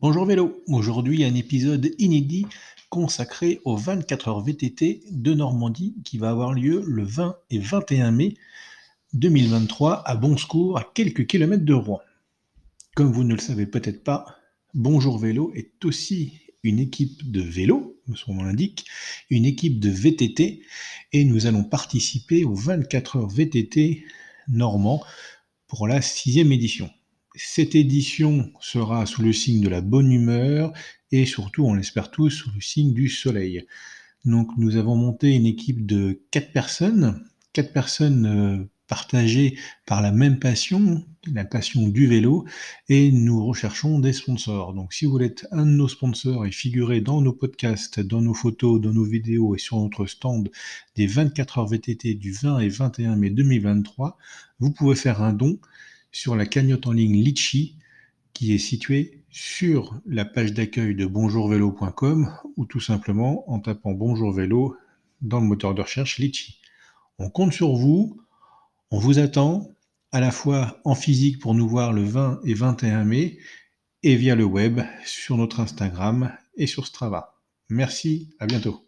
Bonjour vélo, aujourd'hui un épisode inédit consacré aux 24 heures VTT de Normandie qui va avoir lieu le 20 et 21 mai 2023 à Bonsecours, à quelques kilomètres de Rouen. Comme vous ne le savez peut-être pas, Bonjour Vélo est aussi une équipe de vélo, son nom l'indique, une équipe de VTT, et nous allons participer aux 24 heures VTT normands pour la sixième édition. Cette édition sera sous le signe de la bonne humeur et surtout, on l'espère tous, sous le signe du soleil. Donc nous avons monté une équipe de quatre personnes, quatre personnes euh, partagées par la même passion, la passion du vélo, et nous recherchons des sponsors. Donc si vous voulez être un de nos sponsors et figurer dans nos podcasts, dans nos photos, dans nos vidéos et sur notre stand des 24 heures VTT du 20 et 21 mai 2023, vous pouvez faire un don sur la cagnotte en ligne Litchi qui est située sur la page d'accueil de bonjourvélo.com ou tout simplement en tapant Bonjour Vélo dans le moteur de recherche Litchi. On compte sur vous, on vous attend à la fois en physique pour nous voir le 20 et 21 mai et via le web sur notre Instagram et sur Strava. Merci, à bientôt.